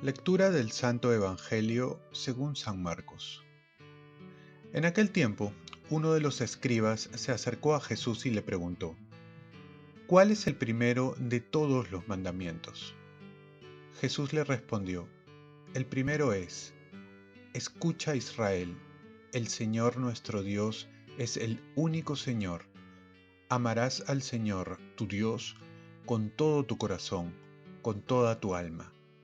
Lectura del Santo Evangelio según San Marcos. En aquel tiempo, uno de los escribas se acercó a Jesús y le preguntó, ¿Cuál es el primero de todos los mandamientos? Jesús le respondió, El primero es, Escucha Israel, el Señor nuestro Dios es el único Señor. Amarás al Señor, tu Dios, con todo tu corazón, con toda tu alma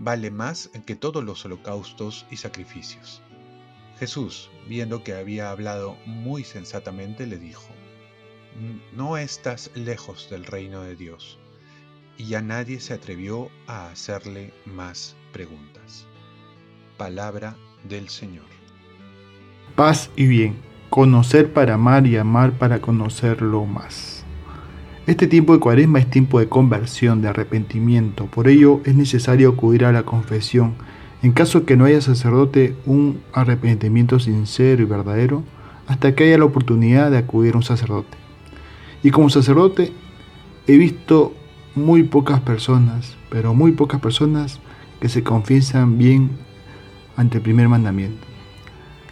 vale más que todos los holocaustos y sacrificios. Jesús, viendo que había hablado muy sensatamente, le dijo, No estás lejos del reino de Dios. Y ya nadie se atrevió a hacerle más preguntas. Palabra del Señor. Paz y bien, conocer para amar y amar para conocerlo más. Este tiempo de cuaresma es tiempo de conversión, de arrepentimiento. Por ello es necesario acudir a la confesión. En caso que no haya sacerdote, un arrepentimiento sincero y verdadero, hasta que haya la oportunidad de acudir a un sacerdote. Y como sacerdote he visto muy pocas personas, pero muy pocas personas que se confiesan bien ante el primer mandamiento,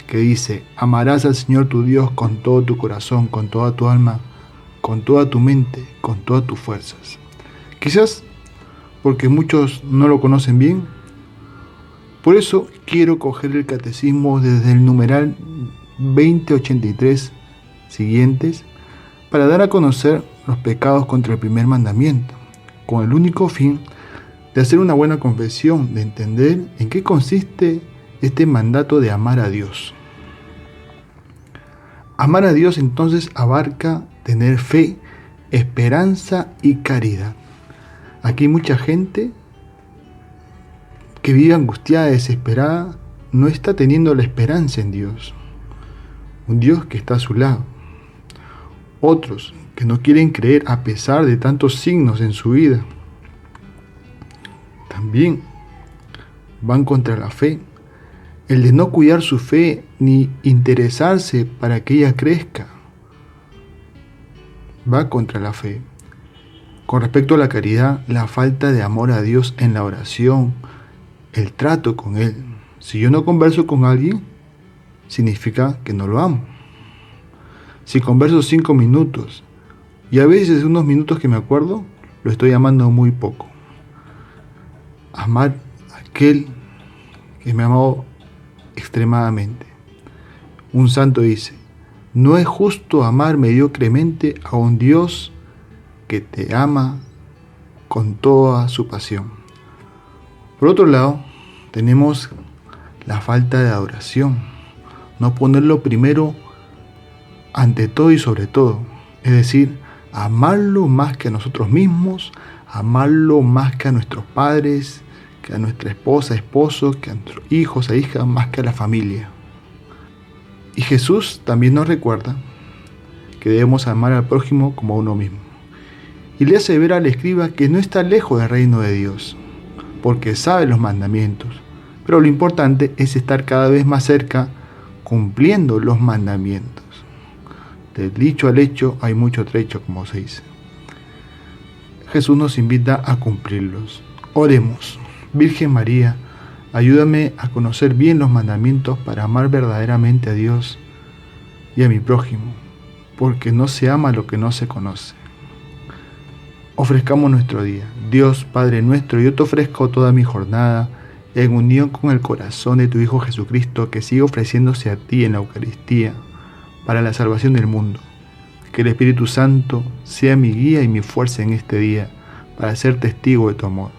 que dice, amarás al Señor tu Dios con todo tu corazón, con toda tu alma, con toda tu mente, con todas tus fuerzas. Quizás porque muchos no lo conocen bien. Por eso quiero coger el catecismo desde el numeral 2083 siguientes para dar a conocer los pecados contra el primer mandamiento, con el único fin de hacer una buena confesión, de entender en qué consiste este mandato de amar a Dios. Amar a Dios entonces abarca tener fe, esperanza y caridad. Aquí mucha gente que vive angustiada, desesperada, no está teniendo la esperanza en Dios. Un Dios que está a su lado. Otros que no quieren creer a pesar de tantos signos en su vida. También van contra la fe. El de no cuidar su fe ni interesarse para que ella crezca va contra la fe. Con respecto a la caridad, la falta de amor a Dios en la oración, el trato con Él. Si yo no converso con alguien, significa que no lo amo. Si converso cinco minutos y a veces unos minutos que me acuerdo, lo estoy amando muy poco. Amar a aquel que me amó extremadamente. Un santo dice, no es justo amar mediocremente a un Dios que te ama con toda su pasión. Por otro lado, tenemos la falta de adoración. No ponerlo primero ante todo y sobre todo. Es decir, amarlo más que a nosotros mismos, amarlo más que a nuestros padres, que a nuestra esposa, esposo, que a nuestros hijos e hijas, más que a la familia. Y Jesús también nos recuerda que debemos amar al prójimo como a uno mismo. Y le hace ver al escriba que no está lejos del reino de Dios, porque sabe los mandamientos. Pero lo importante es estar cada vez más cerca cumpliendo los mandamientos. Del dicho al hecho hay mucho trecho, como se dice. Jesús nos invita a cumplirlos. Oremos. Virgen María, Ayúdame a conocer bien los mandamientos para amar verdaderamente a Dios y a mi prójimo, porque no se ama lo que no se conoce. Ofrezcamos nuestro día. Dios Padre nuestro, yo te ofrezco toda mi jornada en unión con el corazón de tu Hijo Jesucristo, que sigue ofreciéndose a ti en la Eucaristía para la salvación del mundo. Que el Espíritu Santo sea mi guía y mi fuerza en este día para ser testigo de tu amor